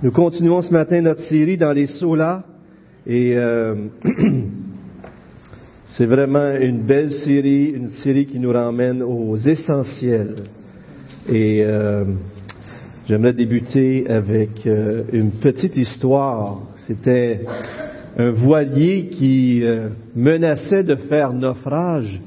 Nous continuons ce matin notre série dans les solas et euh, c'est vraiment une belle série, une série qui nous ramène aux essentiels. Et euh, j'aimerais débuter avec euh, une petite histoire. C'était un voilier qui menaçait de faire naufrage.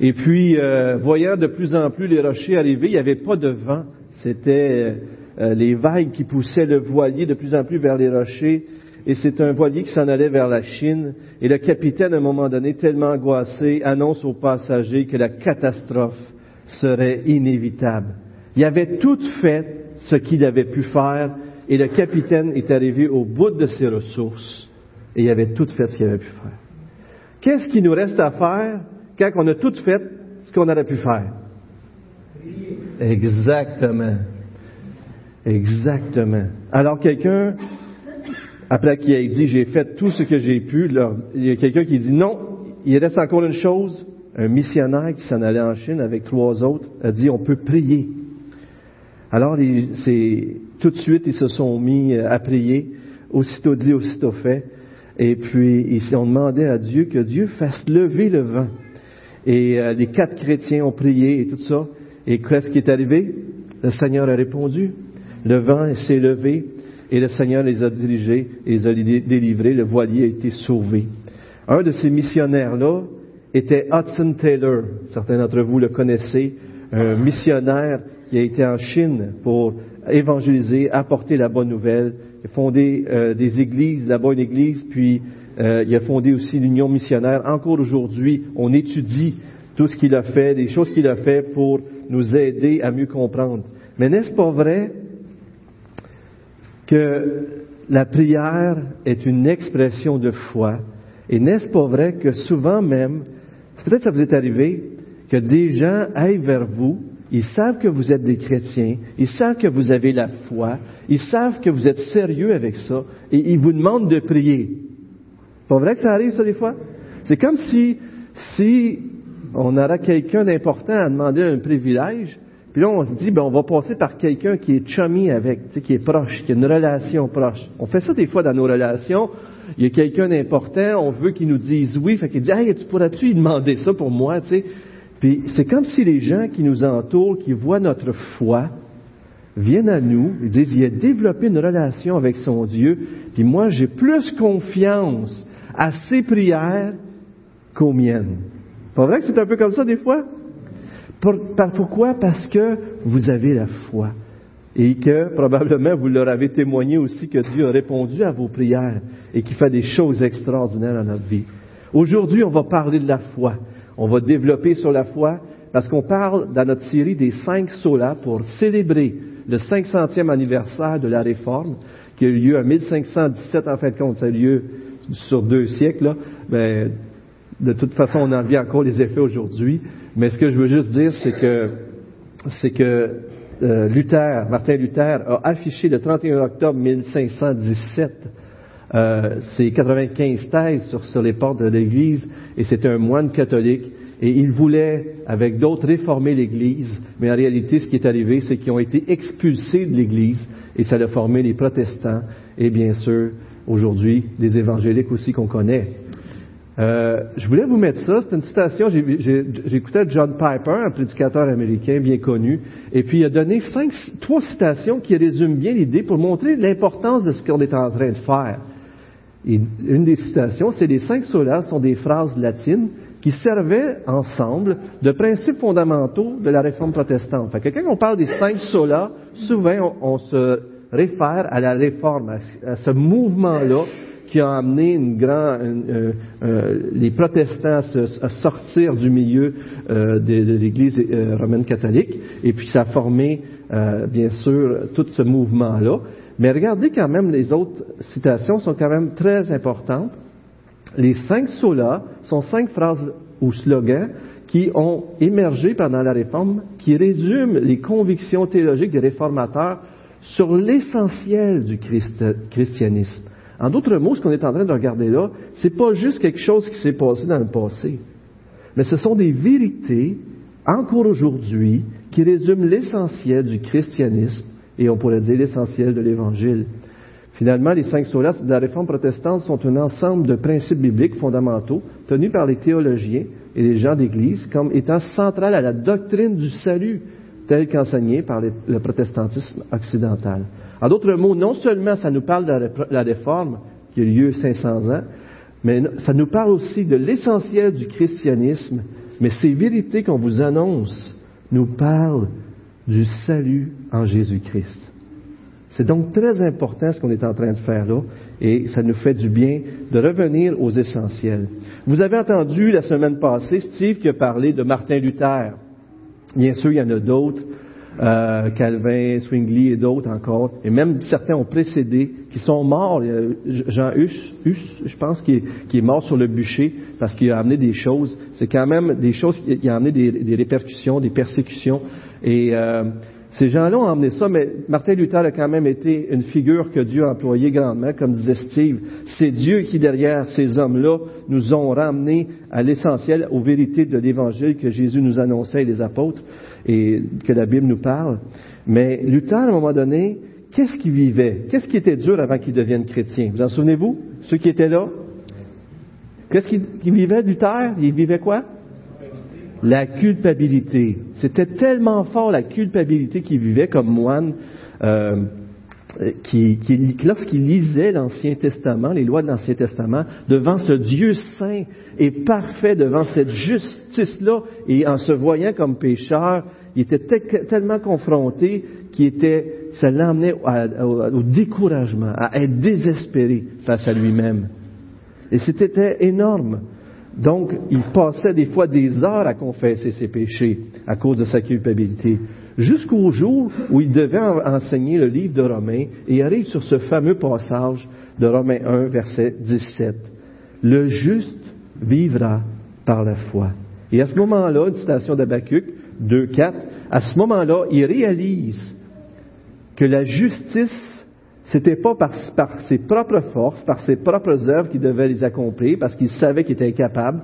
Et puis, voyant de plus en plus les rochers arriver, il n'y avait pas de vent. C'était euh, les vagues qui poussaient le voilier de plus en plus vers les rochers. Et c'est un voilier qui s'en allait vers la Chine. Et le capitaine, à un moment donné, tellement angoissé, annonce aux passagers que la catastrophe serait inévitable. Il avait tout fait ce qu'il avait pu faire et le capitaine est arrivé au bout de ses ressources et il avait tout fait ce qu'il avait pu faire. Qu'est-ce qui nous reste à faire quand on a tout fait ce qu'on aurait pu faire? Exactement. Exactement. Alors quelqu'un, après qu'il ait dit j'ai fait tout ce que j'ai pu, il y a quelqu'un qui dit non, il reste encore une chose. Un missionnaire qui s'en allait en Chine avec trois autres a dit on peut prier. Alors c'est tout de suite ils se sont mis à prier, aussitôt dit, aussitôt fait. Et puis ils ont demandé à Dieu que Dieu fasse lever le vent. Et euh, les quatre chrétiens ont prié et tout ça. Et qu'est-ce qui est arrivé? Le Seigneur a répondu. Le vent s'est levé et le Seigneur les a dirigés et les a délivrés. Le voilier a été sauvé. Un de ces missionnaires-là était Hudson Taylor. Certains d'entre vous le connaissez. Un missionnaire qui a été en Chine pour évangéliser, apporter la bonne nouvelle. Il a fondé euh, des églises, là-bas une église, puis euh, il a fondé aussi l'Union missionnaire. Encore aujourd'hui, on étudie tout ce qu'il a fait, les choses qu'il a fait pour nous aider à mieux comprendre. Mais n'est-ce pas vrai que la prière est une expression de foi. Et n'est-ce pas vrai que souvent même, peut-être ça vous est arrivé, que des gens aillent vers vous, ils savent que vous êtes des chrétiens, ils savent que vous avez la foi, ils savent que vous êtes sérieux avec ça, et ils vous demandent de prier. Pas vrai que ça arrive ça des fois? C'est comme si, si on aurait quelqu'un d'important à demander un privilège, là, on se dit, ben, on va passer par quelqu'un qui est chummy avec, qui est proche, qui a une relation proche. On fait ça des fois dans nos relations. Il y a quelqu'un d'important, on veut qu'il nous dise oui, fait qu'il dit, hey, tu pourrais-tu demander ça pour moi, tu? Puis c'est comme si les gens qui nous entourent, qui voient notre foi, viennent à nous, ils disent, il a développé une relation avec son Dieu, puis moi, j'ai plus confiance à ses prières qu'aux miennes. Pas vrai que c'est un peu comme ça des fois? Pourquoi? Parce que vous avez la foi. Et que probablement vous leur avez témoigné aussi que Dieu a répondu à vos prières et qu'il fait des choses extraordinaires dans notre vie. Aujourd'hui, on va parler de la foi. On va développer sur la foi parce qu'on parle dans notre série des cinq solas pour célébrer le 500e anniversaire de la Réforme qui a eu lieu en 1517 en fin de compte. Ça a eu lieu sur deux siècles. Là. Mais de toute façon, on en vit encore les effets aujourd'hui. Mais ce que je veux juste dire, c'est que, c'est que euh, Luther, Martin Luther, a affiché le 31 octobre 1517 euh, ses 95 thèses sur, sur les portes de l'Église, et c'était un moine catholique, et il voulait, avec d'autres, réformer l'Église, mais en réalité, ce qui est arrivé, c'est qu'ils ont été expulsés de l'Église, et ça a formé les protestants, et bien sûr, aujourd'hui, les évangéliques aussi qu'on connaît. Euh, je voulais vous mettre ça. C'est une citation. J'écoutais John Piper, un prédicateur américain bien connu, et puis il a donné cinq, trois citations qui résument bien l'idée pour montrer l'importance de ce qu'on est en train de faire. Une des citations, c'est les cinq solas sont des phrases latines qui servaient ensemble de principes fondamentaux de la réforme protestante. Fait que quand on parle des cinq solas, souvent on, se réfère à la réforme, à ce mouvement-là qui a amené une euh, euh, les protestants à, sortir du milieu euh, de, l'Église romaine catholique, et puis ça a formé, bien sûr, tout ce mouvement-là. Mais regardez quand même, les autres citations sont quand même très importantes. Les cinq solas sont cinq phrases ou slogans qui ont émergé pendant la Réforme, qui résument les convictions théologiques des réformateurs sur l'essentiel du christianisme. En d'autres mots, ce qu'on est en train de regarder là, c'est pas juste quelque chose qui s'est passé dans le passé, mais ce sont des vérités, encore aujourd'hui, qui résument l'essentiel du christianisme et on pourrait dire l'essentiel de l'Évangile. Finalement, les cinq solas de la réforme protestante sont un ensemble de principes bibliques fondamentaux tenus par les théologiens et les gens d'Église comme étant centrales à la doctrine du salut telle qu'enseignée par le protestantisme occidental. En d'autres mots, non seulement ça nous parle de la réforme qui a eu lieu 500 ans, mais ça nous parle aussi de l'essentiel du christianisme, mais ces vérités qu'on vous annonce nous parlent du salut en Jésus-Christ. C'est donc très important ce qu'on est en train de faire là, et ça nous fait du bien de revenir aux essentiels. Vous avez entendu la semaine passée Steve qui a parlé de Martin Luther. Bien sûr, il y en a d'autres, euh, Calvin, Swingley et d'autres encore, et même certains ont précédé, qui sont morts. Jean Hus, je pense, qui est, mort sur le bûcher parce qu'il a amené des choses. C'est quand même des choses qui, ont amené des, répercussions, des persécutions. Et euh, ces gens-là ont amené ça, mais Martin Luther a quand même été une figure que Dieu a employée grandement, comme disait Steve. C'est Dieu qui, derrière ces hommes-là, nous ont ramenés à l'essentiel, aux vérités de l'Évangile que Jésus nous annonçait et les apôtres, et que la Bible nous parle. Mais Luther, à un moment donné, qu'est-ce qu'il vivait? Qu'est-ce qui était dur avant qu'il devienne chrétien? Vous en souvenez-vous? Ceux qui étaient là? Qu'est-ce qu'il vivait, Luther? Il vivait quoi? la culpabilité. C'était tellement fort la culpabilité qu'il vivait comme moine, euh, qui, lorsqu'il lisait l'Ancien Testament, les lois de l'Ancien Testament, devant ce Dieu saint et parfait, devant cette justice-là, et en se voyant comme pécheur, il était tellement confronté qu'il était, ça l'emmenait au découragement, à être désespéré face à lui-même. Et c'était énorme. Donc, il passait des fois des heures à confesser ses péchés à cause de sa culpabilité, jusqu'au jour où il devait enseigner le livre de Romains et arrive sur ce fameux passage de Romains 1, verset 17. Le juste vivra par la foi. Et à ce moment-là, une citation d'Abacuc 2, 4, à ce moment-là, il réalise que la justice c'était pas par, ses propres forces, par ses propres œuvres qu'il devait les accomplir, parce qu'il savait qu'il était incapable.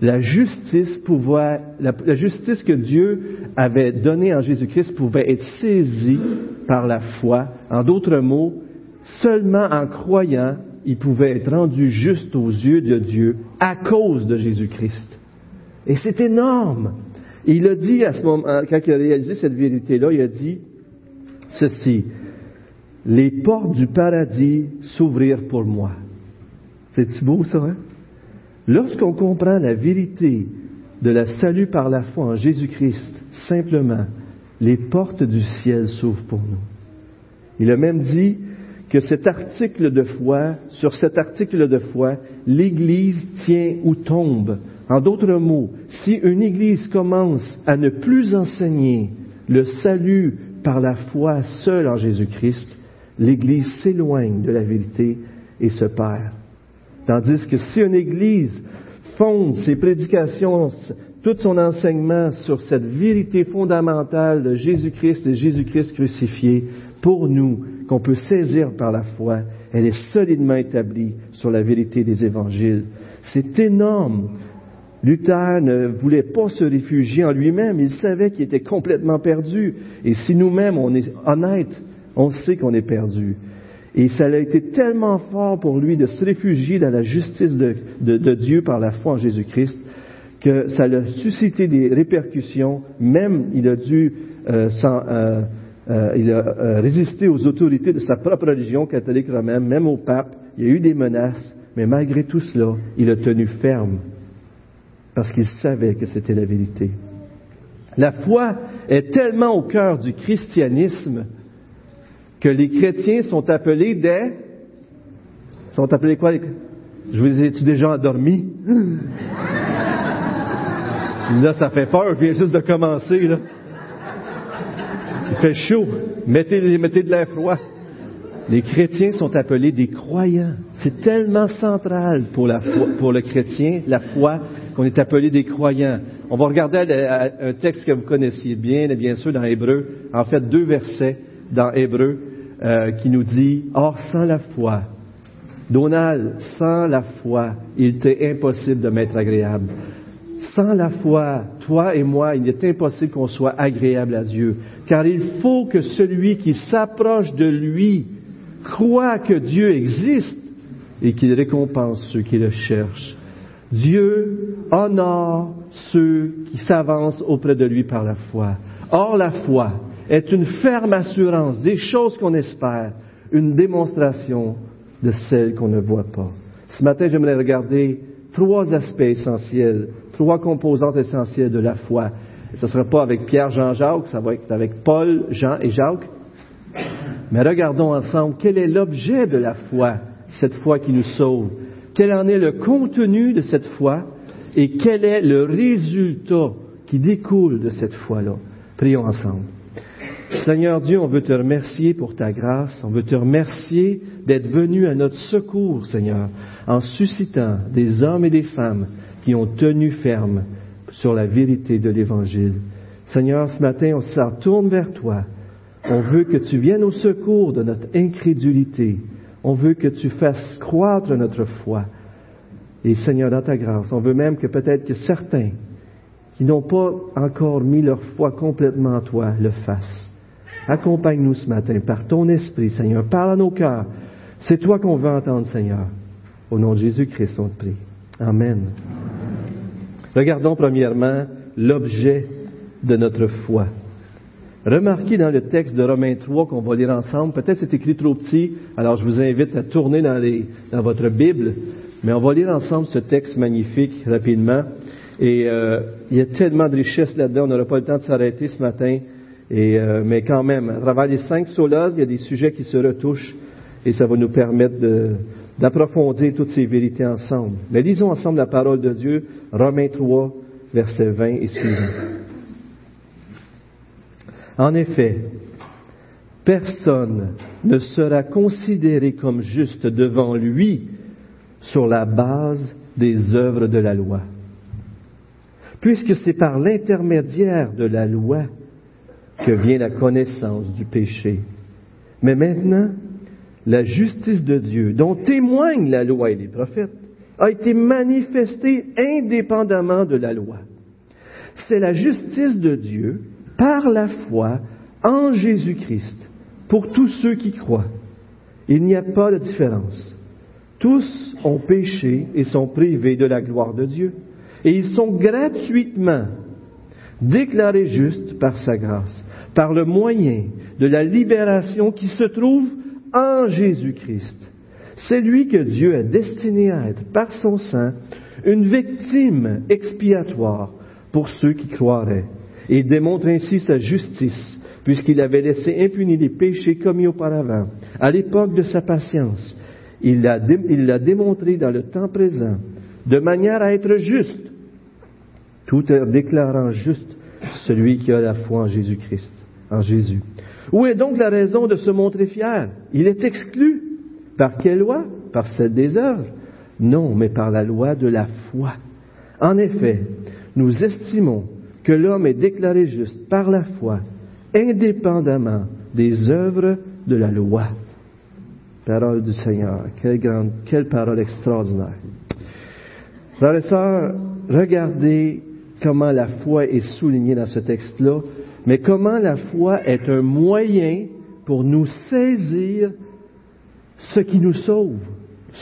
La justice pouvait, la, justice que Dieu avait donnée en Jésus-Christ pouvait être saisie par la foi. En d'autres mots, seulement en croyant, il pouvait être rendu juste aux yeux de Dieu à cause de Jésus-Christ. Et c'est énorme. Il a dit à ce moment, quand il a réalisé cette vérité-là, il a dit ceci les portes du paradis s'ouvrirent pour moi. C'est beau ça, hein? Lorsqu'on comprend la vérité de la salut par la foi en Jésus-Christ, simplement, les portes du ciel s'ouvrent pour nous. Il a même dit que cet article de foi, sur cet article de foi, l'Église tient ou tombe. En d'autres mots, si une Église commence à ne plus enseigner le salut par la foi seule en Jésus-Christ, l'Église s'éloigne de la vérité et se perd. Tandis que si une Église fonde ses prédications, tout son enseignement sur cette vérité fondamentale de Jésus-Christ et Jésus-Christ crucifié, pour nous, qu'on peut saisir par la foi, elle est solidement établie sur la vérité des évangiles. C'est énorme. Luther ne voulait pas se réfugier en lui-même, il savait qu'il était complètement perdu. Et si nous-mêmes, on est honnêtes, on sait qu'on est perdu. Et ça a été tellement fort pour lui de se réfugier dans la justice de, Dieu par la foi en Jésus-Christ que ça a suscité des répercussions. Même il a dû euh, euh, euh, résisté aux autorités de sa propre religion catholique romaine, même au pape. Il y a eu des menaces, mais malgré tout cela, il a tenu ferme parce qu'il savait que c'était la vérité. La foi est tellement au cœur du christianisme que les chrétiens sont appelés des... sont appelés quoi? Je vous ai-tu déjà endormi? là, ça fait peur, je viens juste de commencer, là. Il fait chaud. Mettez, mettez de l'air froid. Les chrétiens sont appelés des croyants. C'est tellement central pour, la pour le chrétien, la foi, qu'on est appelé des croyants. On va regarder un texte que vous connaissiez bien, bien sûr, dans Hébreu. En fait, deux versets dans Hébreu euh, qui nous dit, Or, sans la foi, Donald, sans la foi, il était impossible de m'être agréable. Sans la foi, toi et moi, il est impossible qu'on soit agréable à Dieu, car il faut que celui qui s'approche de lui croient que Dieu existe et qu'il récompense ceux qui le cherchent. Dieu honore ceux qui s'avancent auprès de lui par la foi. Or, la foi est une ferme assurance des choses qu'on espère, une démonstration de celles qu'on ne voit pas. Ce matin, j'aimerais regarder trois aspects essentiels, trois composantes essentielles de la foi. ce ne sera pas avec Pierre, Jean, Jacques, ça va être avec Paul, Jean et Jacques. Mais regardons ensemble quel est l'objet de la foi, cette foi qui nous sauve. Quel en est le contenu de cette foi et quel est le résultat qui découle de cette foi-là. Prions ensemble. Seigneur Dieu, on veut te remercier pour ta grâce, on veut te remercier d'être venu à notre secours, Seigneur, en suscitant des hommes et des femmes qui ont tenu ferme sur la vérité de l'Évangile. Seigneur, ce matin, on se tourne vers toi. On veut que tu viennes au secours de notre incrédulité. On veut que tu fasses croître notre foi. Et Seigneur, dans ta grâce, on veut même que peut-être que certains qui n'ont pas encore mis leur foi complètement en toi le fassent. Accompagne-nous ce matin par ton esprit, Seigneur. Parle à nos cœurs. C'est toi qu'on veut entendre, Seigneur. Au nom de Jésus-Christ, on te prie. Amen. Regardons premièrement l'objet de notre foi. Remarquez dans le texte de Romains 3 qu'on va lire ensemble, peut-être c'est écrit trop petit, alors je vous invite à tourner dans, dans votre Bible mais on va lire ensemble ce texte magnifique rapidement. Et euh, il y a tellement de richesses là-dedans, on n'aura pas le temps de s'arrêter ce matin. Et, euh, mais quand même, à travers les cinq solas, il y a des sujets qui se retouchent et ça va nous permettre d'approfondir toutes ces vérités ensemble. Mais lisons ensemble la parole de Dieu, Romains 3, verset 20 et suivant. En effet, personne ne sera considéré comme juste devant lui sur la base des œuvres de la loi. Puisque c'est par l'intermédiaire de la loi que vient la connaissance du péché. Mais maintenant, la justice de Dieu, dont témoignent la loi et les prophètes, a été manifestée indépendamment de la loi. C'est la justice de Dieu par la foi en Jésus-Christ pour tous ceux qui croient. Il n'y a pas de différence. Tous ont péché et sont privés de la gloire de Dieu. Et ils sont gratuitement déclarés justes par sa grâce, par le moyen de la libération qui se trouve en Jésus-Christ. C'est lui que Dieu a destiné à être, par son sang, une victime expiatoire pour ceux qui croiraient, et démontre ainsi sa justice, puisqu'il avait laissé impunis les péchés commis auparavant, à l'époque de sa patience, il l'a démontré dans le temps présent, de manière à être juste, tout en déclarant juste celui qui a la foi en Jésus-Christ, en Jésus. Où est donc la raison de se montrer fier? Il est exclu. Par quelle loi? Par celle des œuvres? Non, mais par la loi de la foi. En effet, nous estimons que l'homme est déclaré juste par la foi, indépendamment des œuvres de la loi. Parole du Seigneur. Quelle, parole extraordinaire. Frères et sœurs, regardez comment la foi est soulignée dans ce texte-là, mais comment la foi est un moyen pour nous saisir ce qui nous sauve,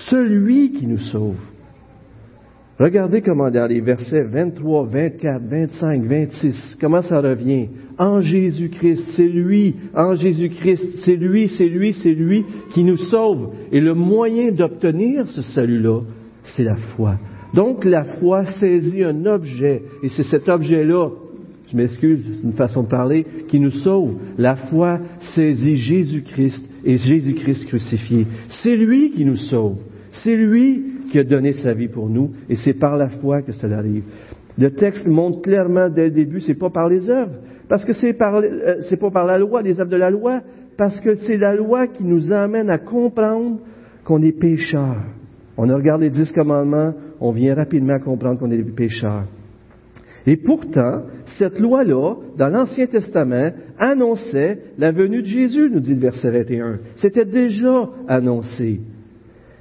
celui qui nous sauve. Regardez comment dans les versets 23, 24, 25, 26, comment ça revient. En Jésus-Christ, c'est lui, en Jésus-Christ, c'est lui, c'est lui, c'est lui qui nous sauve. Et le moyen d'obtenir ce salut-là, c'est la foi. Donc la foi saisit un objet, et c'est cet objet-là, je m'excuse, c'est une façon de parler, qui nous sauve. La foi saisit Jésus-Christ et Jésus-Christ crucifié. C'est lui qui nous sauve. C'est lui qui a donné sa vie pour nous, et c'est par la foi que cela arrive. Le texte montre clairement dès le début, c'est pas par les œuvres, parce que c'est par, euh, pas par la loi, les œuvres de la loi, parce que c'est la loi qui nous amène à comprendre qu'on est pécheur. On a regardé les dix commandements, on vient rapidement à comprendre qu'on est pécheurs. Et pourtant, cette loi-là, dans l'Ancien Testament, annonçait la venue de Jésus, nous dit le verset 21. C'était déjà annoncé.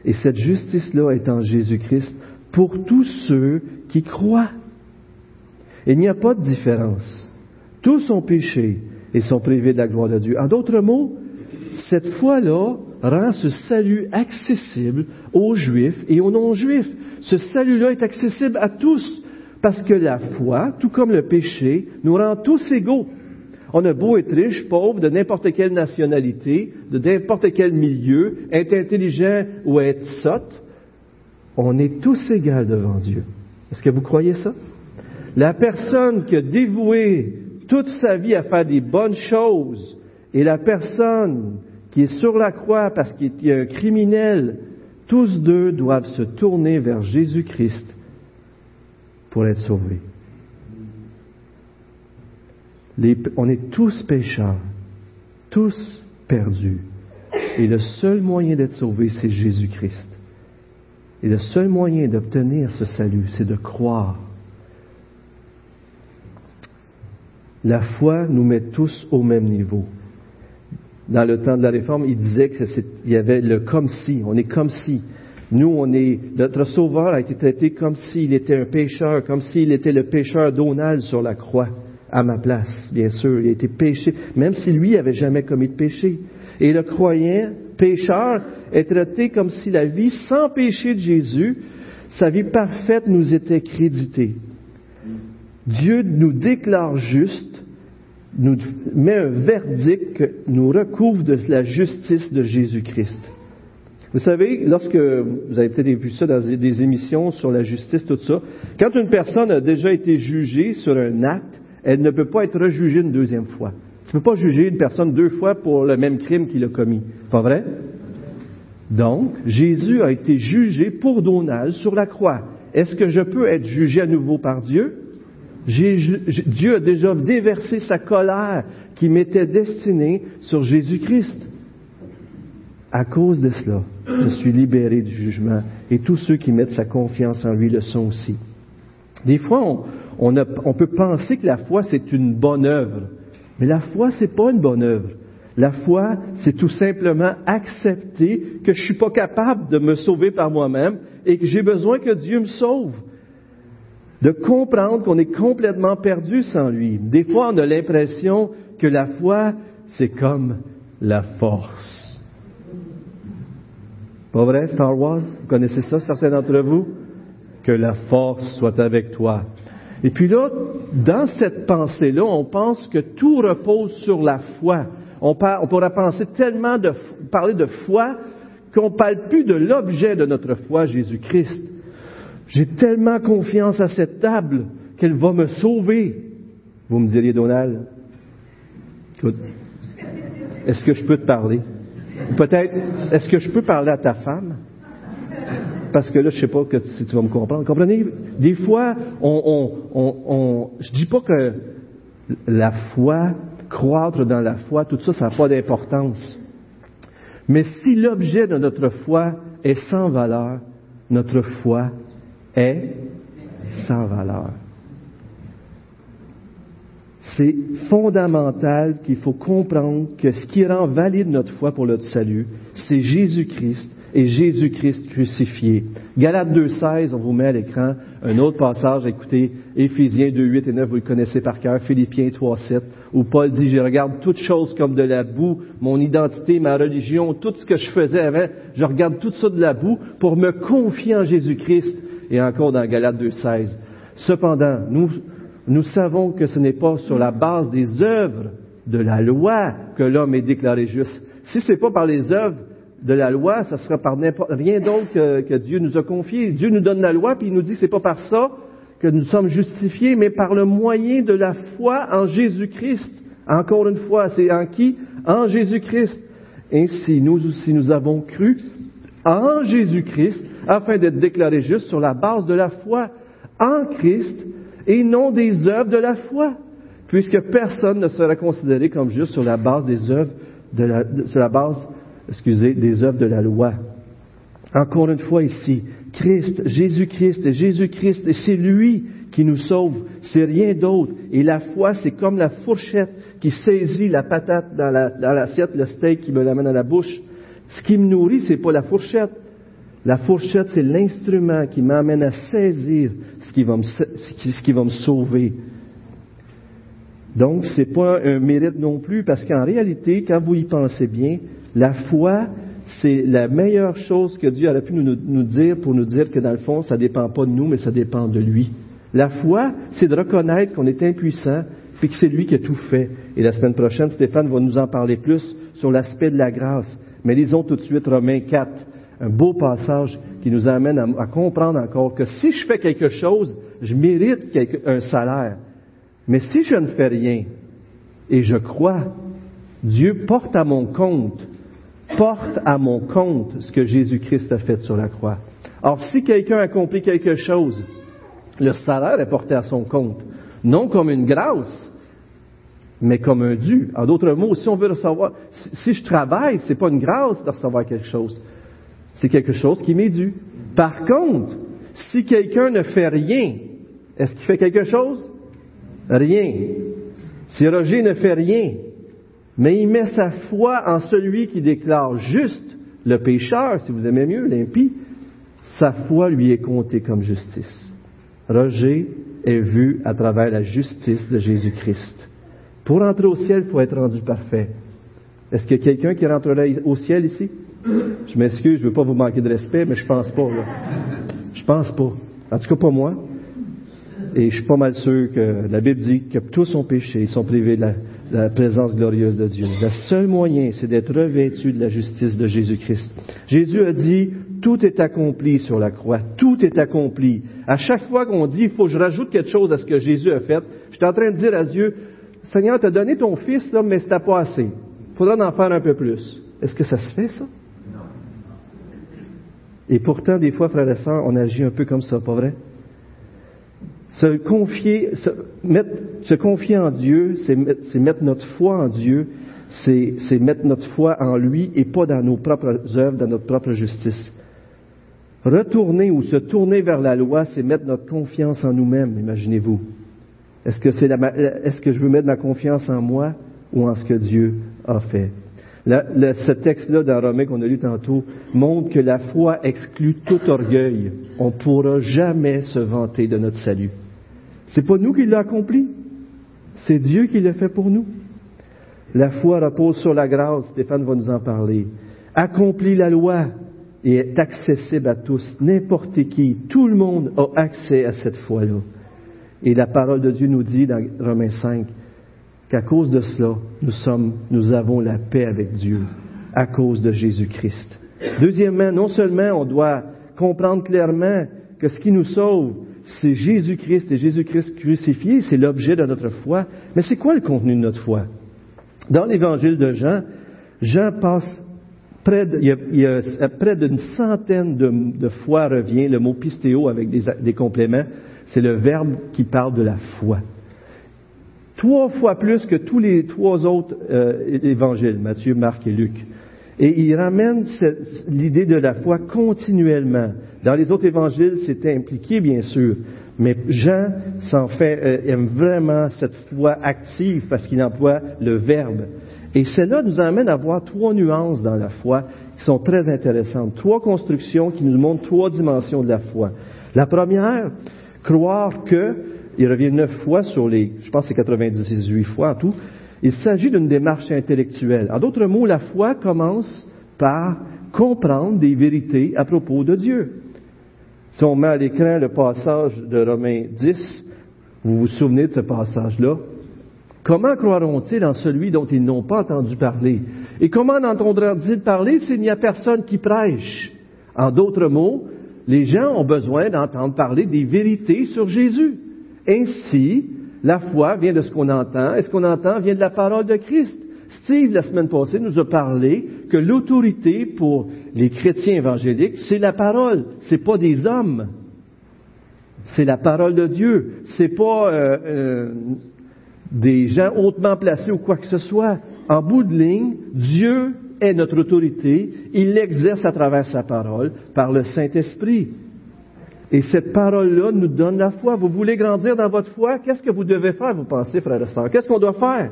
Et cette justice-là est en Jésus-Christ pour tous ceux qui croient. Il n'y a pas de différence. Tous ont péché et sont privés de la gloire de Dieu. En d'autres mots, cette foi-là rend ce salut accessible aux Juifs et aux non-Juifs. Ce salut-là est accessible à tous, parce que la foi, tout comme le péché, nous rend tous égaux. On a beau être riche, pauvre, de n'importe quelle nationalité, de n'importe quel milieu, être intelligent ou être sotte, on est tous égaux devant Dieu. Est-ce que vous croyez ça? La personne qui a dévoué toute sa vie à faire des bonnes choses et la personne qui est sur la croix parce qu'il est un criminel, tous deux doivent se tourner vers Jésus-Christ pour être sauvés on est tous pécheurs, tous perdus. Et le seul moyen d'être sauvé, c'est Jésus-Christ. Et le seul moyen d'obtenir ce salut, c'est de croire. La foi nous met tous au même niveau. Dans le temps de la Réforme, il disait qu'il y avait le comme si, on est comme si. Nous, on est, notre Sauveur a été traité comme s'il était un pécheur, comme s'il était le pécheur d'Onal sur la croix à ma place, bien sûr. Il a été péché, même si lui n'avait jamais commis de péché. Et le croyant, pécheur, est traité comme si la vie sans péché de Jésus, sa vie parfaite nous était créditée. Dieu nous déclare juste, nous met un verdict nous recouvre de la justice de Jésus-Christ. Vous savez, lorsque vous avez peut-être vu ça dans des émissions sur la justice, tout ça, quand une personne a déjà été jugée sur un acte, elle ne peut pas être rejugée une deuxième fois. Tu ne peux pas juger une personne deux fois pour le même crime qu'il a commis. Pas vrai? Donc, Jésus a été jugé pour Donald sur la croix. Est-ce que je peux être jugé à nouveau par Dieu? Dieu a déjà déversé sa colère qui m'était destinée sur Jésus-Christ. À cause de cela, je suis libéré du jugement et tous ceux qui mettent sa confiance en lui le sont aussi. Des fois, on, on, peut penser que la foi, c'est une bonne œuvre. Mais la foi, c'est pas une bonne œuvre. La foi, c'est tout simplement accepter que je suis pas capable de me sauver par moi-même et que j'ai besoin que Dieu me sauve. De comprendre qu'on est complètement perdu sans lui. Des fois, on a l'impression que la foi, c'est comme la force. Pas vrai, Star Wars? Vous connaissez ça, certains d'entre vous? Que la force soit avec toi. Et puis là, dans cette pensée-là, on pense que tout repose sur la foi. On, parle, on pourrait penser tellement de parler de foi qu'on ne parle plus de l'objet de notre foi, Jésus-Christ. J'ai tellement confiance à cette table qu'elle va me sauver. Vous me diriez, Donald, écoute, est-ce que je peux te parler? Peut-être, est-ce que je peux parler à ta femme? Parce que là, je sais pas si tu vas me comprendre. Comprenez? Des fois, on, on, on, je dis pas que la foi, croître dans la foi, tout ça, ça n'a pas d'importance. Mais si l'objet de notre foi est sans valeur, notre foi est sans valeur. C'est fondamental qu'il faut comprendre que ce qui rend valide notre foi pour notre salut, c'est Jésus-Christ et Jésus-Christ crucifié. Galates 2.16, on vous met à l'écran un autre passage, écoutez, Éphésiens 2.8 et 9, vous le connaissez par cœur, Philippiens 3.7, où Paul dit, je regarde toutes choses comme de la boue, mon identité, ma religion, tout ce que je faisais avant, je regarde tout ça de la boue pour me confier en Jésus-Christ. Et encore dans Galates 2.16. Cependant, nous, nous savons que ce n'est pas sur la base des œuvres de la loi que l'homme est déclaré juste. Si ce n'est pas par les œuvres de la loi, ça sera par n'importe rien d'autre que, Dieu nous a confié. Dieu nous donne la loi, puis il nous dit que c'est pas par ça que nous sommes justifiés, mais par le moyen de la foi en Jésus-Christ. Encore une fois, c'est en qui? En Jésus-Christ. Ainsi, nous aussi, nous avons cru en Jésus-Christ afin d'être déclarés justes sur la base de la foi en Christ et non des œuvres de la foi, puisque personne ne sera considéré comme juste sur la base des œuvres de la, sur la base excusez, des œuvres de la loi. Encore une fois ici, Christ, Jésus-Christ, Jésus-Christ, c'est lui qui nous sauve, c'est rien d'autre. Et la foi, c'est comme la fourchette qui saisit la patate dans l'assiette, le steak qui me l'amène à la bouche. Ce qui me nourrit, c'est pas la fourchette. La fourchette, c'est l'instrument qui m'amène à saisir ce qui va me, ce qui va me sauver. Donc, c'est pas un mérite non plus, parce qu'en réalité, quand vous y pensez bien, La foi, c'est la meilleure chose que Dieu aurait pu nous, dire pour nous dire que dans le fond, ça ne dépend pas de nous, mais ça dépend de lui. La foi, c'est de reconnaître qu'on est impuissant, puis que c'est lui qui a tout fait. Et la semaine prochaine, Stéphane va nous en parler plus sur l'aspect de la grâce. Mais lisons tout de suite Romains 4, un beau passage qui nous amène à, comprendre encore que si je fais quelque chose, je mérite un salaire. Mais si je ne fais rien, et je crois, Dieu porte à mon compte, porte à mon compte ce que Jésus-Christ a fait sur la croix. Or, si quelqu'un accomplit quelque chose, le salaire est porté à son compte, non comme une grâce, mais comme un dû. En d'autres mots, si on veut recevoir, si, je travaille, c'est pas une grâce de recevoir quelque chose, c'est quelque chose qui m'est dû. Par contre, si quelqu'un ne fait rien, est-ce qu'il fait quelque chose? Rien. Si Roger ne fait rien, mais il met sa foi en celui qui déclare juste le pécheur, si vous aimez mieux, l'impie, sa foi lui est comptée comme justice. Roger est vu à travers la justice de Jésus-Christ. Pour entrer au ciel, il faut être rendu parfait. Est-ce qu'il y a quelqu'un qui rentrera au ciel ici? Je m'excuse, je ne veux pas vous manquer de respect, mais je pense pas. Là. Je pense pas. En tout cas, pas moi. Et je suis pas mal sûr que la Bible dit que tous ont péché, ils sont privés de la, présence glorieuse de Dieu. Le seul moyen, c'est d'être revêtu de la justice de Jésus-Christ. Jésus a dit, tout est accompli sur la croix, tout est accompli. À chaque fois qu'on dit, il faut que je rajoute quelque chose à ce que Jésus a fait, je suis en train de dire à Dieu, Seigneur, tu as donné ton fils, là, mais c'était pas assez. Il faudra en faire un peu plus. Est-ce que ça se fait, ça? Non. Et pourtant, des fois, frères et sœurs, on agit un peu comme ça, pas vrai? Se confier, se, mettre, se confier en Dieu, c'est mettre, notre foi en Dieu, c'est mettre notre foi en lui et pas dans nos propres œuvres, dans notre propre justice. Retourner ou se tourner vers la loi, c'est mettre notre confiance en nous-mêmes, imaginez-vous. Est-ce que, c'est est-ce que je veux mettre ma confiance en moi ou en ce que Dieu a fait? ce texte-là dans Romain qu'on a lu tantôt montre que la foi exclut tout orgueil. On ne pourra jamais se vanter de notre salut. C'est pas nous qui l'a accompli. C'est Dieu qui l'a fait pour nous. La foi repose sur la grâce. Stéphane va nous en parler. Accomplit la loi et est accessible à tous. N'importe qui, tout le monde a accès à cette foi-là. Et la parole de Dieu nous dit dans Romains 5 qu'à cause de cela, nous sommes, nous avons la paix avec Dieu à cause de Jésus-Christ. Deuxièmement, non seulement on doit comprendre clairement que ce qui nous sauve, c'est Jésus-Christ et Jésus-Christ crucifié, c'est l'objet de notre foi, mais c'est quoi le contenu de notre foi? Dans l'évangile de Jean, Jean passe près d'une centaine de, fois revient le mot pistéo avec des compléments, c'est le verbe qui parle de la foi. Trois fois plus que tous les trois autres euh, évangiles, Matthieu, Marc et Luc. Et il ramène l'idée de la foi continuellement. Dans les autres évangiles, c'était impliqué, bien sûr, mais Jean s'en fait, euh, aime vraiment cette foi active parce qu'il emploie le verbe. Et cela nous amène à voir trois nuances dans la foi qui sont très intéressantes. Trois constructions qui nous montrent trois dimensions de la foi. La première, croire que, il revient neuf fois sur les, je pense c'est 98 fois en tout, il s'agit d'une démarche intellectuelle. En d'autres mots, la foi commence par comprendre des vérités à propos de Dieu. Si on met à l'écran le passage de Romains 10, vous vous souvenez de ce passage-là, comment croiront-ils en celui dont ils n'ont pas entendu parler? Et comment entendront-ils parler s'il n'y a personne qui prêche? En d'autres mots, les gens ont besoin d'entendre parler des vérités sur Jésus. Ainsi, la foi vient de ce qu'on entend, et ce qu'on entend vient de la parole de Christ. Steve, la semaine passée, nous a parlé que l'autorité pour les chrétiens évangéliques, c'est la parole, c'est pas des hommes. C'est la parole de Dieu. C'est pas euh, euh, des gens hautement placés ou quoi que ce soit. En bout de ligne, Dieu est notre autorité, il l'exerce à travers sa parole par le Saint-Esprit. Et cette parole-là nous donne la foi. Vous voulez grandir dans votre foi? Qu'est-ce que vous devez faire, vous pensez, frères et sœurs? Qu'est-ce qu'on doit faire?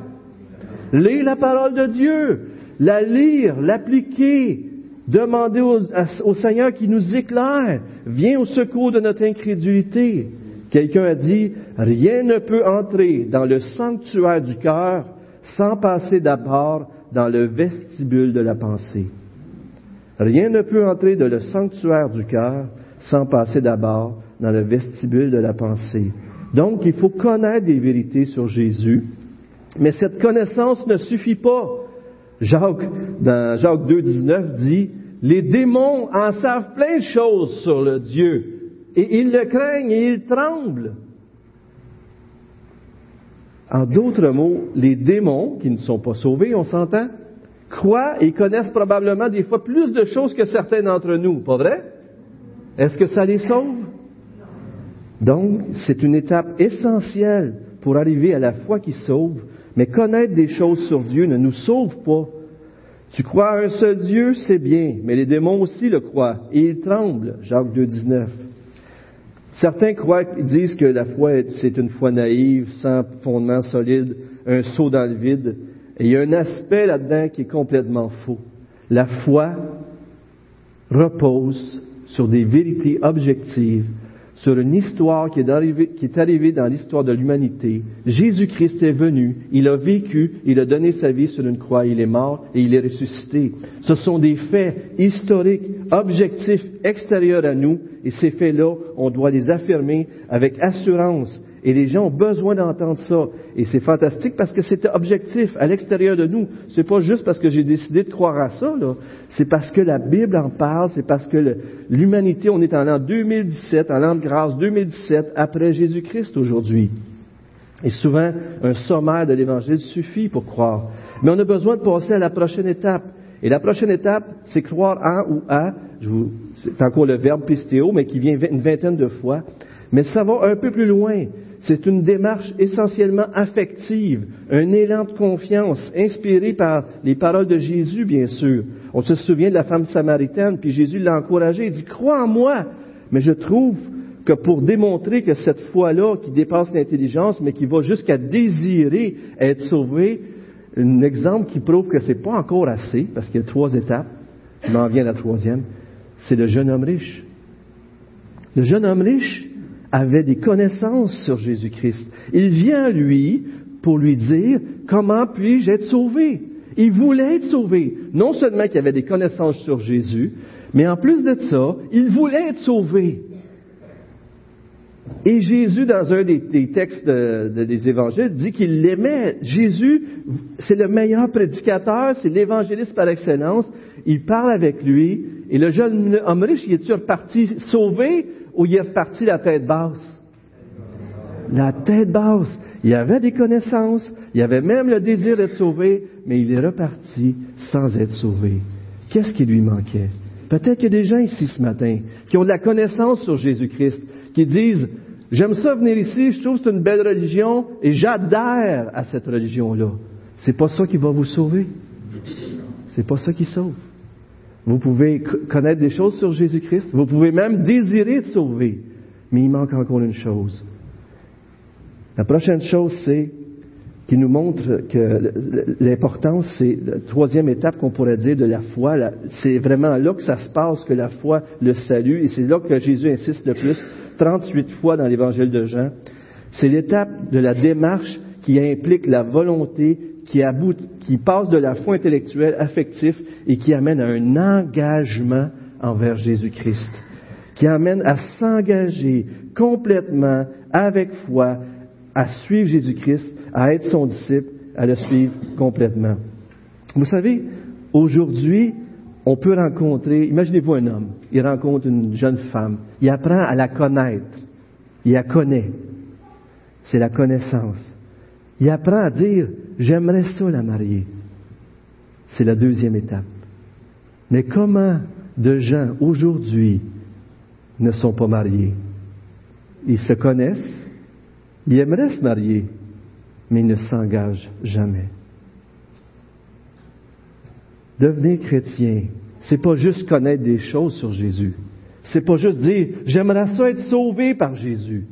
Lire la parole de Dieu, la lire, l'appliquer, demander au, au, Seigneur qui nous éclaire, viens au secours de notre incrédulité. Quelqu'un a dit, rien ne peut entrer dans le sanctuaire du cœur sans passer d'abord dans le vestibule de la pensée. Rien ne peut entrer dans le sanctuaire du cœur sans passer d'abord dans le vestibule de la pensée. Donc, il faut connaître des vérités sur Jésus, mais cette connaissance ne suffit pas. Jacques, dans Jacques 2, 19, dit, les démons en savent plein de choses sur le Dieu, et ils le craignent et ils tremblent. En d'autres mots, les démons qui ne sont pas sauvés, on s'entend, croient et connaissent probablement des fois plus de choses que certains d'entre nous, pas vrai? Est-ce que ça les sauve? Donc, c'est une étape essentielle pour arriver à la foi qui sauve, mais connaître des choses sur Dieu ne nous sauve pas. Tu crois à un seul Dieu, c'est bien, mais les démons aussi le croient, et ils tremblent. Jacques 2, 19. Certains croient, disent que la foi, c'est une foi naïve, sans fondement solide, un saut dans le vide. Et il y a un aspect là-dedans qui est complètement faux. La foi repose sur des vérités objectives sur une histoire qui est, arrivée, qui est arrivée dans l'histoire de l'humanité. Jésus-Christ est venu, il a vécu, il a donné sa vie sur une croix, il est mort et il est ressuscité. Ce sont des faits historiques, objectifs, extérieurs à nous, et ces faits-là, on doit les affirmer avec assurance et les gens ont besoin d'entendre ça. Et c'est fantastique parce que c'est objectif à l'extérieur de nous. C'est pas juste parce que j'ai décidé de croire à ça, là. C'est parce que la Bible en parle, c'est parce que l'humanité, on est en l'an 2017, en l'an de grâce 2017, après Jésus-Christ aujourd'hui. Et souvent, un sommaire de l'Évangile suffit pour croire. Mais on a besoin de passer à la prochaine étape. Et la prochaine étape, c'est croire en ou à, c'est encore le verbe pistéo, mais qui vient une vingtaine de fois. Mais ça va un peu plus loin. C'est une démarche essentiellement affective, un élan de confiance inspiré par les paroles de Jésus, bien sûr. On se souvient de la femme samaritaine, puis Jésus l'a encouragée, il dit, crois en moi. Mais je trouve que pour démontrer que cette foi-là, qui dépasse l'intelligence, mais qui va jusqu'à désirer être sauvée, un exemple qui prouve que c'est pas encore assez, parce qu'il y a trois étapes, je m'en viens à la troisième, c'est le jeune homme riche. Le jeune homme riche, avait des connaissances sur Jésus-Christ. Il vient à lui pour lui dire, comment puis-je être sauvé? Il voulait être sauvé. Non seulement qu'il avait des connaissances sur Jésus, mais en plus de ça, il voulait être sauvé. Et Jésus, dans un des, textes des évangiles, dit qu'il l'aimait. Jésus, c'est le meilleur prédicateur, c'est l'évangéliste par excellence. Il parle avec lui. Et le jeune homme riche, il est reparti sauvé? Ou il est reparti la tête basse? La tête basse. Il avait des connaissances, il avait même le désir d'être sauvé, mais il est reparti sans être sauvé. Qu'est-ce qui lui manquait? Peut-être qu'il y a des gens ici ce matin qui ont de la connaissance sur Jésus-Christ, qui disent, j'aime ça venir ici, je trouve que c'est une belle religion et j'adhère à cette religion-là. C'est pas ça qui va vous sauver. C'est pas ça qui sauve. Vous pouvez connaître des choses sur Jésus-Christ. Vous pouvez même désirer être sauver. Mais il manque encore une chose. La prochaine chose, c'est qui nous montre que l'importance, c'est la troisième étape qu'on pourrait dire de la foi. C'est vraiment là que ça se passe, que la foi, le salut, et c'est là que Jésus insiste le plus, 38 fois dans l'évangile de Jean. C'est l'étape de la démarche qui implique la volonté qui, qui passe de la foi intellectuelle, affective, et qui amène à un engagement envers Jésus-Christ, qui amène à s'engager complètement, avec foi, à suivre Jésus-Christ, à être son disciple, à le suivre complètement. Vous savez, aujourd'hui, on peut rencontrer, imaginez-vous un homme, il rencontre une jeune femme, il apprend à la connaître, il la connaît. C'est la connaissance. Il apprend à dire, j'aimerais ça la marier. C'est la deuxième étape. Mais comment de gens aujourd'hui ne sont pas mariés? Ils se connaissent, ils aimeraient se marier, mais ils ne s'engagent jamais. Devenir chrétien, c'est pas juste connaître des choses sur Jésus. C'est pas juste dire, j'aimerais ça être sauvé par Jésus.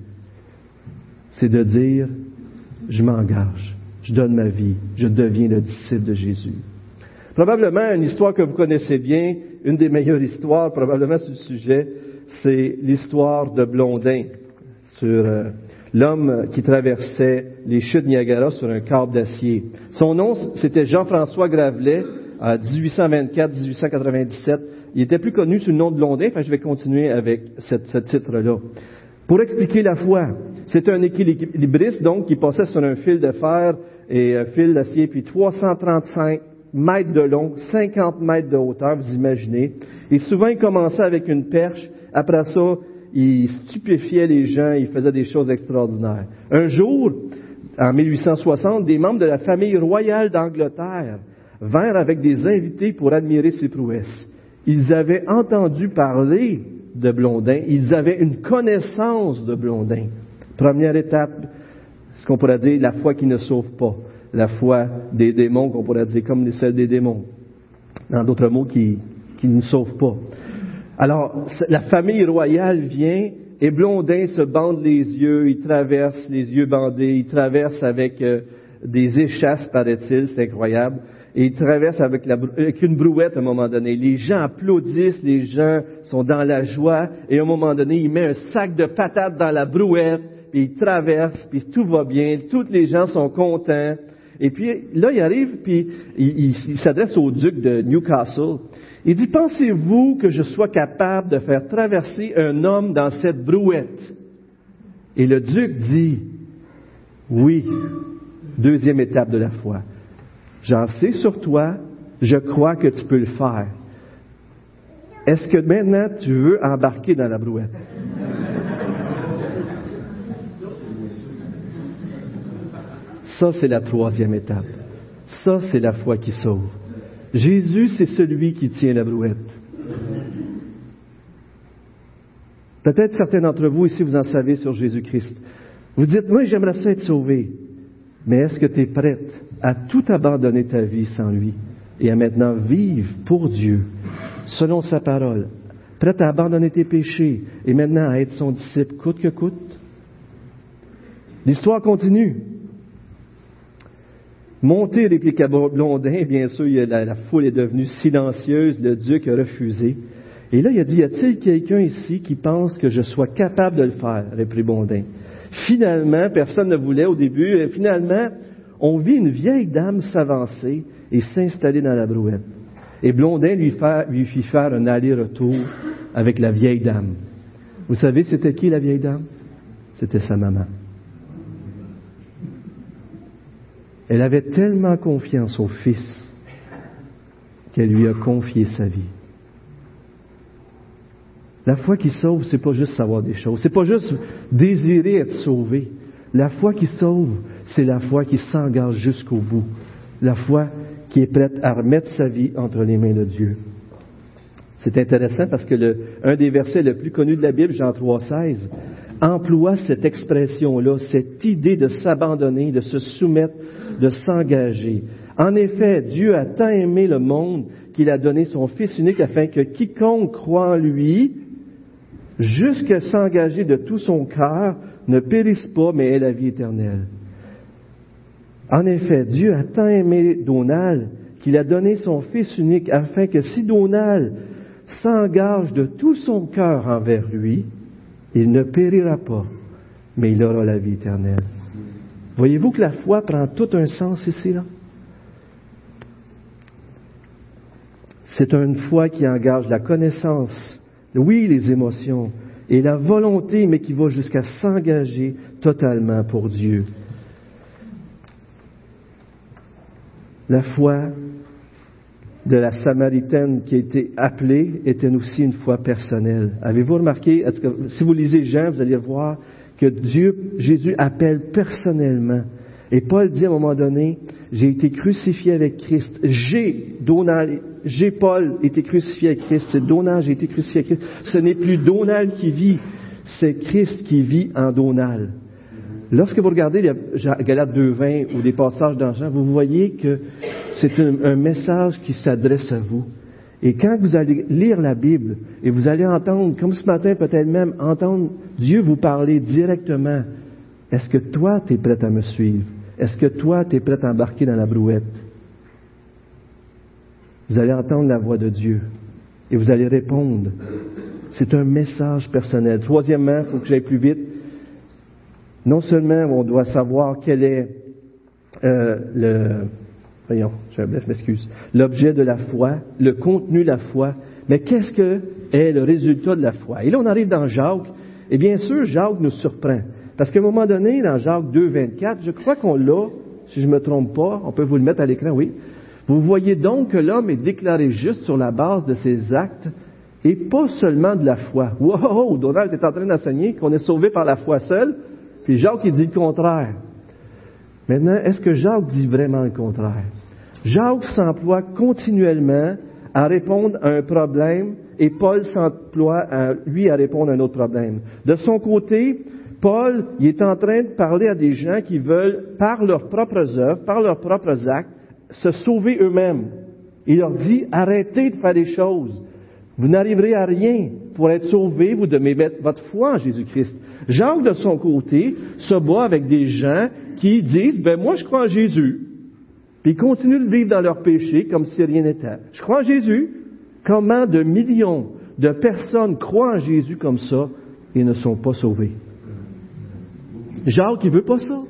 C'est de dire, je m'engage, je donne ma vie, je deviens le disciple de Jésus. Probablement une histoire que vous connaissez bien, une des meilleures histoires probablement sur le sujet, c'est l'histoire de Blondin sur euh, l'homme qui traversait les chutes Niagara sur un câble d'acier. Son nom, c'était Jean-François Gravelet, à 1824-1897. Il était plus connu sous le nom de Blondin, enfin je vais continuer avec ce titre-là. Pour expliquer la foi, c'est un équilibriste donc qui passait sur un fil de fer et un fil d'acier, puis 335 mètres de long, 50 mètres de hauteur, vous imaginez. Et souvent, il commençait avec une perche. Après ça, il stupéfiait les gens, il faisait des choses extraordinaires. Un jour, en 1860, des membres de la famille royale d'Angleterre vinrent avec des invités pour admirer ses prouesses. Ils avaient entendu parler de Blondin, ils avaient une connaissance de Blondin. Première étape, ce qu'on pourrait dire la foi qui ne sauve pas, la foi des démons qu'on pourrait dire comme celle des démons. En d'autres mots, qui, qui ne sauve pas. Alors, la famille royale vient et Blondin se bande les yeux, il traverse les yeux bandés, il traverse avec euh, des échasses, paraît-il, c'est incroyable, et il traverse avec, avec, une brouette à un moment donné. Les gens applaudissent, les gens sont dans la joie, et à un moment donné, il met un sac de patates dans la brouette, puis il traverse, puis tout va bien, tous les gens sont contents. Et puis là, il arrive, puis il, il s'adresse au duc de Newcastle, il dit, pensez-vous que je sois capable de faire traverser un homme dans cette brouette? Et le duc dit, oui, deuxième étape de la foi. J'en sais sur toi, je crois que tu peux le faire. Est-ce que maintenant tu veux embarquer dans la brouette? Ça, c'est la troisième étape. Ça, c'est la foi qui sauve. Jésus, c'est celui qui tient la brouette. Peut-être certains d'entre vous ici, vous en savez sur Jésus-Christ. Vous dites, moi, j'aimerais ça être sauvé. Mais est-ce que tu es prête à tout abandonner ta vie sans lui et à maintenant vivre pour Dieu, selon sa parole? Prête à abandonner tes péchés et maintenant à être son disciple, coûte que coûte? L'histoire continue. Montez, répliqua Blondin, bien sûr, la, foule est devenue silencieuse, le duc a refusé. Et là, il a dit, y a-t-il quelqu'un ici qui pense que je sois capable de le faire, reprit Blondin. Finalement, personne ne voulait au début, et finalement, on vit une vieille dame s'avancer et s'installer dans la brouette. Et Blondin lui fit faire un aller-retour avec la vieille dame. Vous savez, c'était qui la vieille dame? C'était sa maman. Elle avait tellement confiance au Fils qu'elle lui a confié sa vie. La foi qui sauve, c'est pas juste savoir des choses, c'est pas juste désirer être sauvé. La foi qui sauve, c'est la foi qui s'engage jusqu'au bout. La foi qui est prête à remettre sa vie entre les mains de Dieu. C'est intéressant parce que un des versets les plus connus de la Bible, Jean 3,16, emploie cette expression-là, cette idée de s'abandonner, de se soumettre de s'engager. En effet, Dieu a tant aimé le monde qu'il a donné son Fils unique afin que quiconque croit en lui, jusque s'engager de tout son cœur, ne périsse pas, mais ait la vie éternelle. En effet, Dieu a tant aimé Donald qu'il a donné son Fils unique afin que si Donald s'engage de tout son cœur envers lui, il ne périra pas, mais il aura la vie éternelle. Voyez-vous que la foi prend tout un sens ici, là? C'est une foi qui engage la connaissance, oui, les émotions, et la volonté, mais qui va jusqu'à s'engager totalement pour Dieu. La foi de la Samaritaine qui a été appelée était aussi une foi personnelle. Avez-vous remarqué, si vous lisez Jean, vous allez voir que Dieu, Jésus appelle personnellement. Et Paul dit à un moment donné, j'ai été crucifié avec Christ. J'ai, Donald, j'ai Paul été crucifié avec Christ. C'est Donald, j'ai été crucifié avec Christ. Ce n'est plus Donald qui vit, c'est Christ qui vit en Donald. Lorsque vous regardez Galates 2.20 ou des passages d'argent, vous voyez que c'est un message qui s'adresse à vous. Et quand vous allez lire la Bible et vous allez entendre, comme ce matin peut-être même, entendre Dieu vous parler directement, est-ce que toi, tu es prêt à me suivre? Est-ce que toi, tu es prêt à embarquer dans la brouette? Vous allez entendre la voix de Dieu et vous allez répondre. C'est un message personnel. Troisièmement, il faut que j'aille plus vite. Non seulement on doit savoir quel est euh, le, voyons, je m'excuse, l'objet de la foi, le contenu de la foi, mais qu'est-ce que est le résultat de la foi? Et là, on arrive dans Jacques, et bien sûr, Jacques nous surprend. Parce qu'à un moment donné, dans Jacques 2, 24, je crois qu'on l'a, si je ne me trompe pas, on peut vous le mettre à l'écran, oui. Vous voyez donc que l'homme est déclaré juste sur la base de ses actes et pas seulement de la foi. Wow, Donald est en train d'enseigner qu'on est sauvé par la foi seule, puis Jacques il dit le contraire. Maintenant, est-ce que Jacques dit vraiment le contraire? Jacques s'emploie continuellement à répondre à un problème et Paul s'emploie, lui, à répondre à un autre problème. De son côté, Paul, est en train de parler à des gens qui veulent, par leurs propres œuvres, par leurs propres actes, se sauver eux-mêmes. Il leur dit, arrêtez de faire des choses. Vous n'arriverez à rien pour être sauvés, vous devez mettre votre foi en Jésus-Christ. Jacques, de son côté, se bat avec des gens qui disent, ben moi je crois en Jésus, puis ils continuent de vivre dans leur péché comme si rien n'était. Je crois en Jésus. Comment de millions de personnes croient en Jésus comme ça et ne sont pas sauvés? Jacques, il veut pas ça.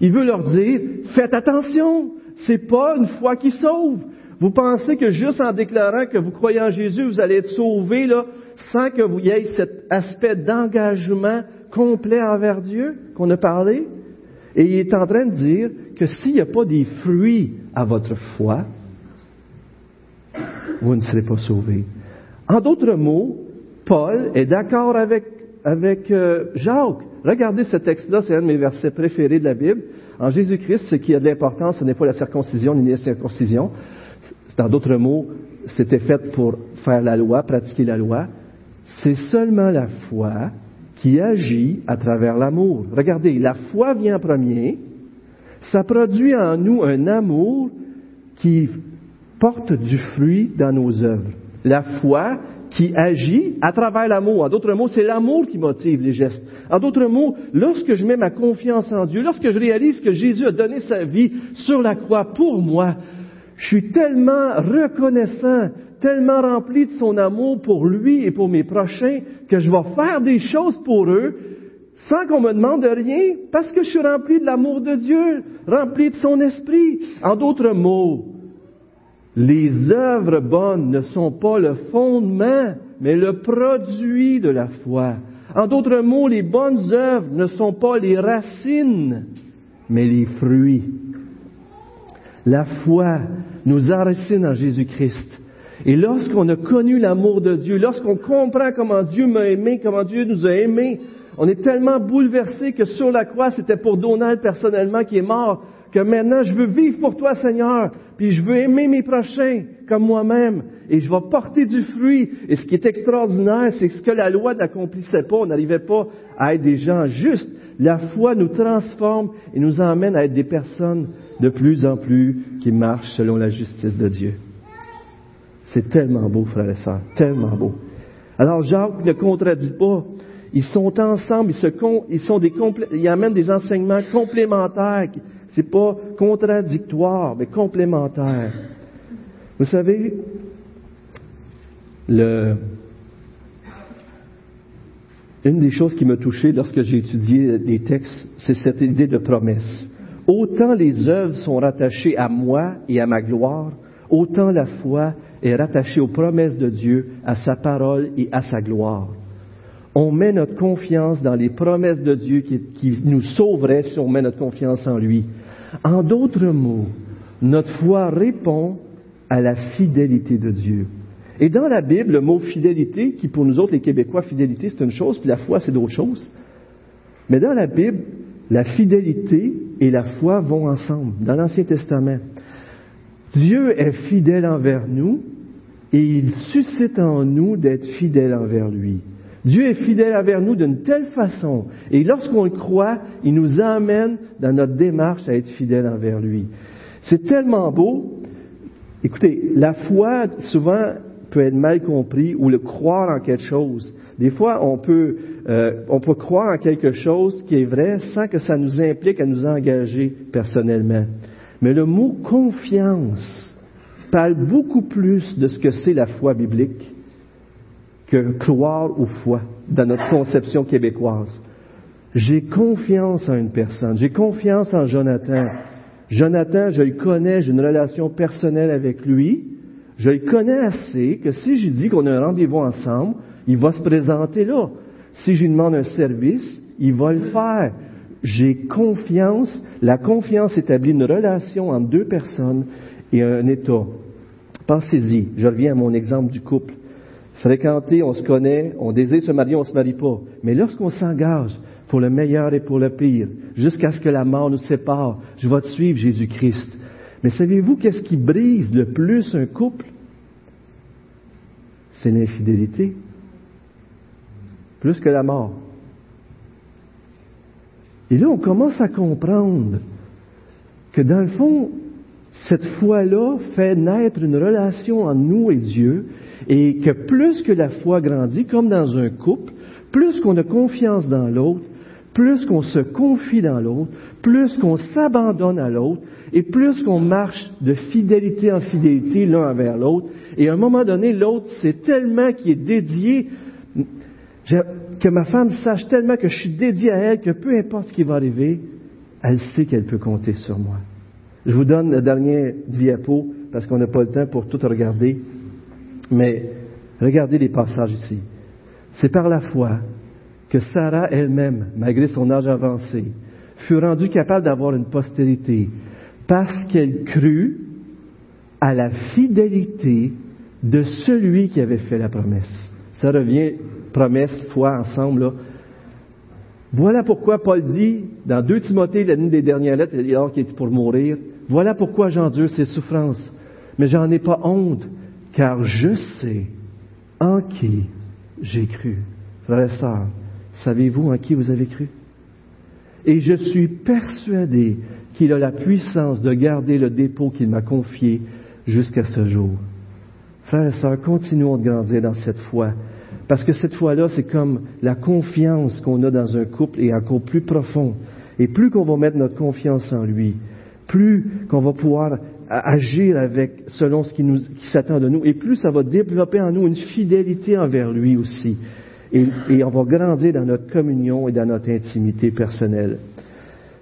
Il veut leur dire, faites attention, c'est pas une foi qui sauve. Vous pensez que juste en déclarant que vous croyez en Jésus, vous allez être sauvé, là, sans que vous ayez cet aspect d'engagement complet envers Dieu qu'on a parlé? Et il est en train de dire que s'il n'y a pas des fruits à votre foi, vous ne serez pas sauvés. En d'autres mots, Paul est d'accord avec, euh, Jacques. Regardez ce texte-là, c'est un de mes versets préférés de la Bible. En Jésus-Christ, ce qui a de l'importance, ce n'est pas la circoncision ni la circoncision. Dans d'autres mots, c'était fait pour faire la loi, pratiquer la loi. C'est seulement la foi qui agit à travers l'amour. Regardez, la foi vient en premier, ça produit en nous un amour qui porte du fruit dans nos œuvres. La foi qui agit à travers l'amour. En d'autres mots, c'est l'amour qui motive les gestes. En d'autres mots, lorsque je mets ma confiance en Dieu, lorsque je réalise que Jésus a donné sa vie sur la croix pour moi, je suis tellement reconnaissant, tellement rempli de son amour pour lui et pour mes prochains, que je vais faire des choses pour eux sans qu'on me demande rien, parce que je suis rempli de l'amour de Dieu, rempli de son esprit. En d'autres mots, les œuvres bonnes ne sont pas le fondement, mais le produit de la foi. En d'autres mots, les bonnes œuvres ne sont pas les racines, mais les fruits. La foi nous enracine en Jésus-Christ. Et lorsqu'on a connu l'amour de Dieu, lorsqu'on comprend comment Dieu m'a aimé, comment Dieu nous a aimés, on est tellement bouleversé que sur la croix, c'était pour Donald personnellement qui est mort, que maintenant je veux vivre pour toi Seigneur, puis je veux aimer mes prochains comme moi-même, et je vais porter du fruit. Et ce qui est extraordinaire, c'est que ce que la loi n'accomplissait pas, on n'arrivait pas à être des gens justes. La foi nous transforme et nous emmène à être des personnes de plus en plus qui marchent selon la justice de Dieu. C'est tellement beau, frères et sœurs, tellement beau. Alors Jacques ne contredit pas. Ils sont ensemble, ils, se ils, sont des ils amènent des enseignements complémentaires. C'est pas contradictoire, mais complémentaire. Vous savez, une des choses qui m'a touché lorsque j'ai étudié les textes, c'est cette idée de promesse. Autant les œuvres sont rattachées à moi et à ma gloire, autant la foi est rattachée aux promesses de Dieu, à sa parole et à sa gloire. On met notre confiance dans les promesses de Dieu qui, nous sauveraient si on met notre confiance en lui. En d'autres mots, notre foi répond à la fidélité de Dieu. Et dans la Bible, le mot fidélité, qui pour nous autres les Québécois, fidélité c'est une chose, puis la foi c'est d'autres choses. Mais dans la Bible, la fidélité et la foi vont ensemble, dans l'Ancien Testament. Dieu est fidèle envers nous et il suscite en nous d'être fidèle envers lui. Dieu est fidèle envers nous d'une telle façon, et lorsqu'on le croit, il nous emmène dans notre démarche à être fidèle envers lui. C'est tellement beau. Écoutez, la foi, souvent, peut être mal compris ou le croire en quelque chose. Des fois, on peut, euh, on peut croire en quelque chose qui est vrai sans que ça nous implique à nous engager personnellement. Mais le mot confiance parle beaucoup plus de ce que c'est la foi biblique que croire ou foi dans notre conception québécoise. J'ai confiance en une personne. J'ai confiance en Jonathan. Jonathan, je le connais, j'ai une relation personnelle avec lui. Je le connais assez que si je dis qu'on a un rendez-vous ensemble, il va se présenter là. Si je lui demande un service, il va le faire. J'ai confiance. La confiance établit une relation entre deux personnes et un état. Pensez-y. Je reviens à mon exemple du couple. Fréquenter, on se connaît, on désire se marier, on ne se marie pas. Mais lorsqu'on s'engage pour le meilleur et pour le pire, jusqu'à ce que la mort nous sépare, je vais te suivre, Jésus-Christ. Mais savez-vous qu'est-ce qui brise le plus un couple? C'est l'infidélité. Plus que la mort. Et là, on commence à comprendre que dans le fond, cette foi-là fait naître une relation entre nous et Dieu, et que plus que la foi grandit, comme dans un couple, plus qu'on a confiance dans l'autre, plus qu'on se confie dans l'autre, plus qu'on s'abandonne à l'autre, et plus qu'on marche de fidélité en fidélité l'un envers l'autre, et à un moment donné, l'autre, c'est tellement qu'il est dédié, que ma femme sache tellement que je suis dédié à elle, que peu importe ce qui va arriver, elle sait qu'elle peut compter sur moi. Je vous donne le dernier diapo, parce qu'on n'a pas le temps pour tout regarder, mais regardez les passages ici. C'est par la foi que Sarah elle-même, malgré son âge avancé, fut rendue capable d'avoir une postérité, parce qu'elle crut à la fidélité de celui qui avait fait la promesse. Ça revient, promesse, foi, ensemble. Là. Voilà pourquoi Paul dit, dans 2 Timothée, l'une des dernières lettres, alors qu'il était pour mourir, voilà pourquoi j'endure ces souffrances. Mais j'en ai pas honte, car je sais en qui j'ai cru. Frères et sœurs, savez-vous en qui vous avez cru? Et je suis persuadé qu'il a la puissance de garder le dépôt qu'il m'a confié jusqu'à ce jour. Frères et sœurs, continuons de grandir dans cette foi. Parce que cette foi-là, c'est comme la confiance qu'on a dans un couple et encore plus profond. Et plus qu'on va mettre notre confiance en lui, plus qu'on va pouvoir agir avec selon ce qui, nous, qui s'attend de nous, et plus ça va développer en nous une fidélité envers lui aussi. Et, et, on va grandir dans notre communion et dans notre intimité personnelle.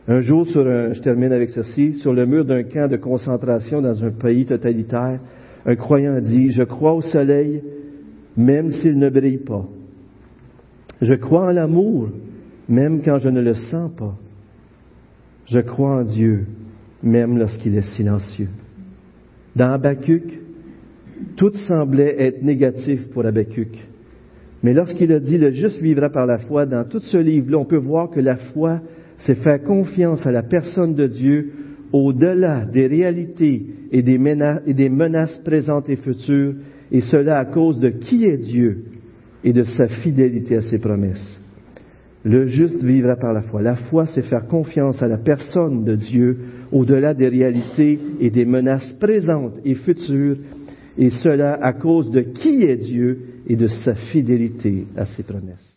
Un jour, sur un, je termine avec ceci, sur le mur d'un camp de concentration dans un pays totalitaire, un croyant dit, je crois au soleil, même s'il ne brille pas. Je crois en l'amour, même quand je ne le sens pas. Je crois en Dieu, même lorsqu'il est silencieux. Dans Habakkuk, tout semblait être négatif pour Habakkuk. Mais lorsqu'il a dit le juste vivra par la foi, dans tout ce livre-là, on peut voir que la foi, c'est faire confiance à la personne de Dieu au-delà des réalités et des menaces présentes et futures, et cela à cause de qui est Dieu et de sa fidélité à ses promesses. Le juste vivra par la foi. La foi, c'est faire confiance à la personne de Dieu au-delà des réalités et des menaces présentes et futures, et cela à cause de qui est Dieu et de sa fidélité à ses promesses.